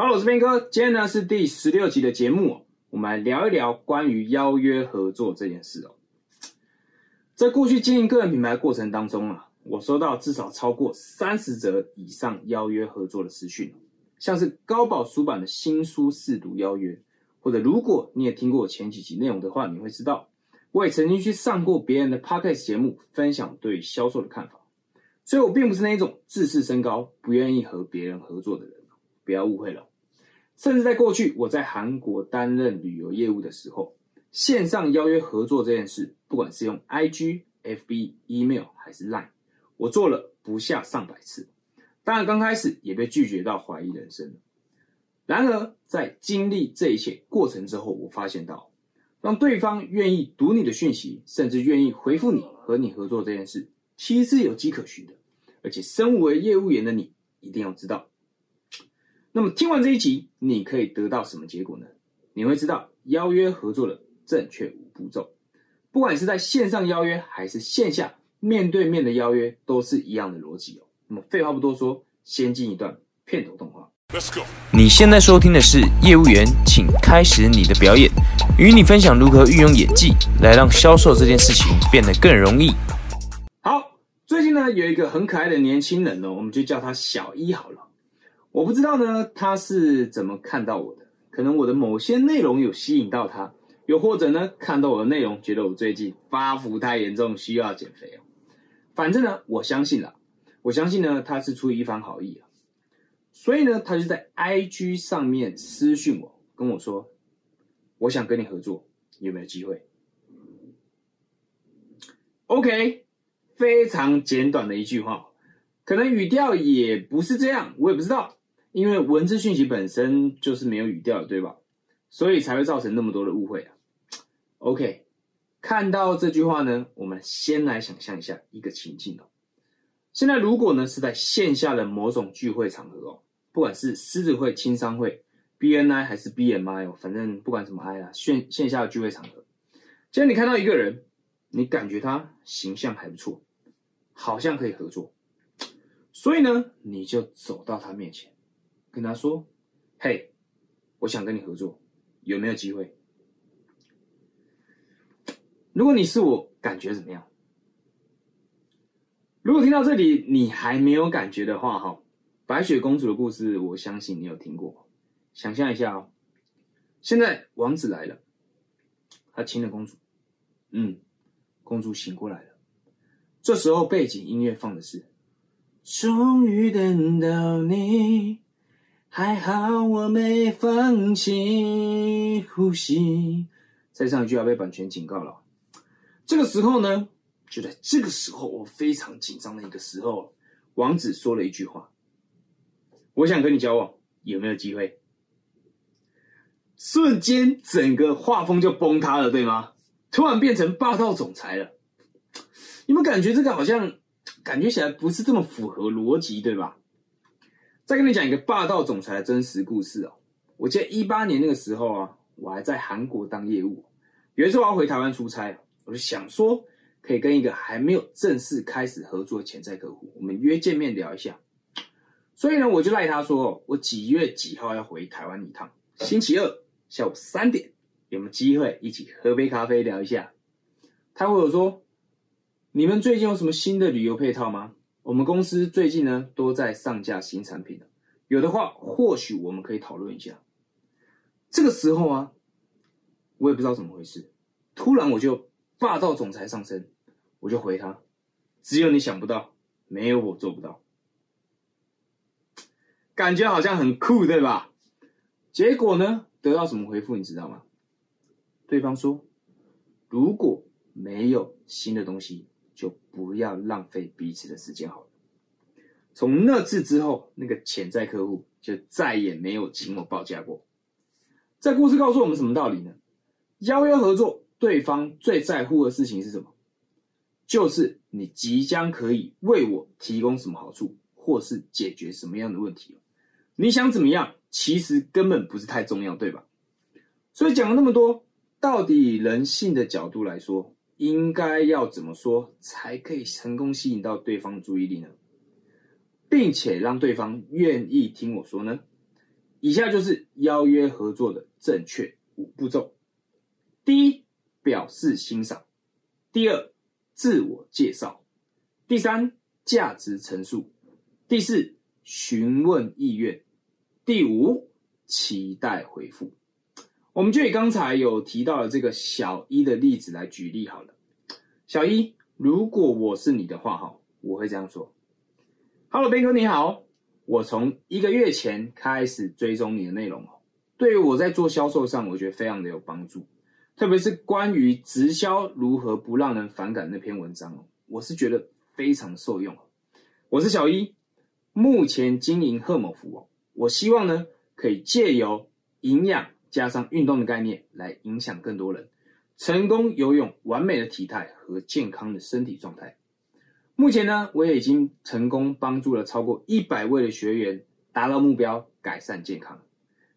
好我是边哥，今天呢是第十六集的节目，我们来聊一聊关于邀约合作这件事哦。在过去经营个人品牌过程当中啊，我收到至少超过三十则以上邀约合作的私讯，像是高宝书版的新书试读邀约，或者如果你也听过我前几集内容的话，你会知道，我也曾经去上过别人的 podcast 节目，分享对销售的看法，所以我并不是那一种自视身高、不愿意和别人合作的人，不要误会了。甚至在过去我在韩国担任旅游业务的时候。线上邀约合作这件事，不管是用 IG、FB、Email 还是 Line，我做了不下上百次。当然，刚开始也被拒绝到怀疑人生。然而，在经历这一切过程之后，我发现到，让对方愿意读你的讯息，甚至愿意回复你和你合作这件事，其实是有迹可循的。而且，身为业务员的你，一定要知道。那么，听完这一集，你可以得到什么结果呢？你会知道邀约合作的。正确五步骤，不管是在线上邀约还是线下面对面的邀约，都是一样的逻辑哦。那么废话不多说，先进一段片头动画。Let's go。你现在收听的是业务员，请开始你的表演，与你分享如何运用演技来让销售这件事情变得更容易。好，最近呢有一个很可爱的年轻人呢，我们就叫他小一好了。我不知道呢他是怎么看到我的，可能我的某些内容有吸引到他。又或者呢，看到我的内容，觉得我最近发福太严重，需要减肥哦。反正呢，我相信了，我相信呢，他是出于一番好意啊。所以呢，他就在 IG 上面私讯我，跟我说，我想跟你合作，有没有机会？OK，非常简短的一句话，可能语调也不是这样，我也不知道，因为文字讯息本身就是没有语调的，对吧？所以才会造成那么多的误会啊。OK，看到这句话呢，我们先来想象一下一个情境哦。现在如果呢是在线下的某种聚会场合哦，不管是狮子会、青商会、BNI 还是 BMI 哦，反正不管什么 I 啊，线线下的聚会场合，既然你看到一个人，你感觉他形象还不错，好像可以合作，所以呢，你就走到他面前，跟他说：“嘿，我想跟你合作，有没有机会？”如果你是我，感觉怎么样？如果听到这里你还没有感觉的话，哈，白雪公主的故事，我相信你有听过。想象一下哦，现在王子来了，他亲了公主，嗯，公主醒过来了。这时候背景音乐放的是“终于等到你”，还好我没放弃呼吸。再上一句要被版权警告了。这个时候呢，就在这个时候，我非常紧张的一个时候，王子说了一句话：“我想跟你交往，有没有机会？”瞬间，整个画风就崩塌了，对吗？突然变成霸道总裁了。有没有感觉这个好像感觉起来不是这么符合逻辑，对吧？再跟你讲一个霸道总裁的真实故事哦。我记得一八年那个时候啊，我还在韩国当业务，有一次我要回台湾出差。我就想说，可以跟一个还没有正式开始合作的潜在客户，我们约见面聊一下。所以呢，我就赖他说，我几月几号要回台湾一趟，星期二下午三点，有没有机会一起喝杯咖啡聊一下？他回我说，你们最近有什么新的旅游配套吗？我们公司最近呢都在上架新产品有的话或许我们可以讨论一下。这个时候啊，我也不知道怎么回事，突然我就。霸道总裁上身，我就回他：只有你想不到，没有我做不到。感觉好像很酷，对吧？结果呢，得到什么回复你知道吗？对方说：如果没有新的东西，就不要浪费彼此的时间好了。从那次之后，那个潜在客户就再也没有请我报价过。这故事告诉我们什么道理呢？邀约合作。对方最在乎的事情是什么？就是你即将可以为我提供什么好处，或是解决什么样的问题。你想怎么样？其实根本不是太重要，对吧？所以讲了那么多，到底人性的角度来说，应该要怎么说才可以成功吸引到对方的注意力呢？并且让对方愿意听我说呢？以下就是邀约合作的正确五步骤：第一，表示欣赏；第二，自我介绍；第三，价值陈述；第四，询问意愿；第五，期待回复。我们就以刚才有提到的这个小一的例子来举例好了。小一，如果我是你的话，哈，我会这样说：“Hello，斌哥，你好。我从一个月前开始追踪你的内容哦，对于我在做销售上，我觉得非常的有帮助。特别是关于直销如何不让人反感那篇文章哦，我是觉得非常受用。我是小一，目前经营贺某福哦，我希望呢可以借由营养加上运动的概念来影响更多人。”成功游泳，完美的体态和健康的身体状态。目前呢，我也已经成功帮助了超过一百位的学员达到目标，改善健康。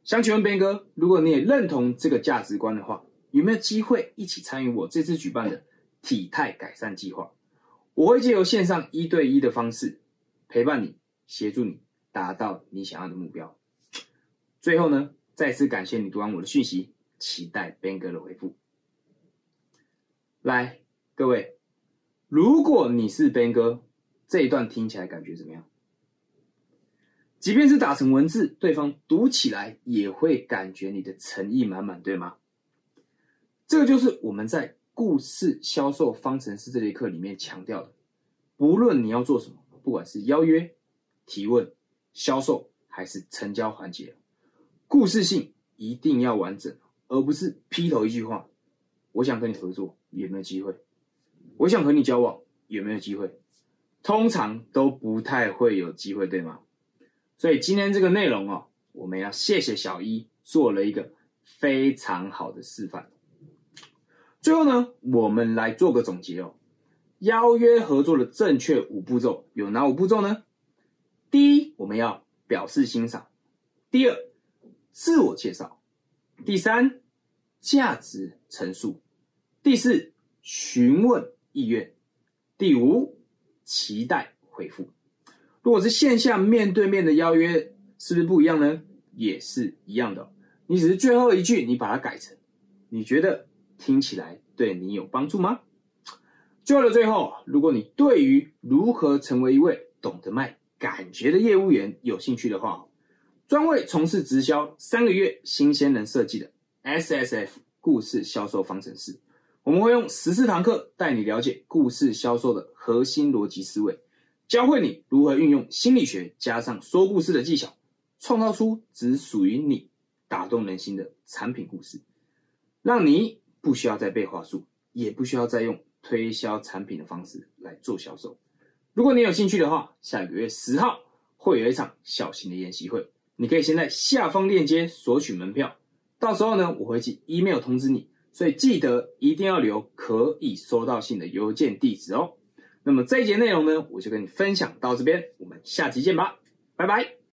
想请问边哥，如果你也认同这个价值观的话，有没有机会一起参与我这次举办的体态改善计划？我会借由线上一对一的方式陪伴你，协助你达到你想要的目标。最后呢，再次感谢你读完我的讯息，期待边哥的回复。来，各位，如果你是 Ben 哥，这一段听起来感觉怎么样？即便是打成文字，对方读起来也会感觉你的诚意满满，对吗？这个就是我们在故事销售方程式这节课里面强调的。不论你要做什么，不管是邀约、提问、销售还是成交环节，故事性一定要完整，而不是劈头一句话。我想跟你合作。有没有机会？我想和你交往，有没有机会？通常都不太会有机会，对吗？所以今天这个内容哦，我们要谢谢小一做了一个非常好的示范。最后呢，我们来做个总结哦。邀约合作的正确五步骤有哪五步骤呢？第一，我们要表示欣赏；第二，自我介绍；第三，价值陈述。第四，询问意愿；第五，期待回复。如果是线下面对面的邀约，是不是不一样呢？也是一样的。你只是最后一句，你把它改成，你觉得听起来对你有帮助吗？最后的最后，如果你对于如何成为一位懂得卖感觉的业务员有兴趣的话，专为从事直销三个月新鲜人设计的 S S F 故事销售方程式。我们会用十四堂课带你了解故事销售的核心逻辑思维，教会你如何运用心理学加上说故事的技巧，创造出只属于你打动人心的产品故事，让你不需要再背话术，也不需要再用推销产品的方式来做销售。如果你有兴趣的话，下个月十号会有一场小型的研习会，你可以先在下方链接索取门票，到时候呢，我会寄 email 通知你。所以记得一定要留可以收到信的邮件地址哦。那么这一节内容呢，我就跟你分享到这边，我们下期见吧，拜拜。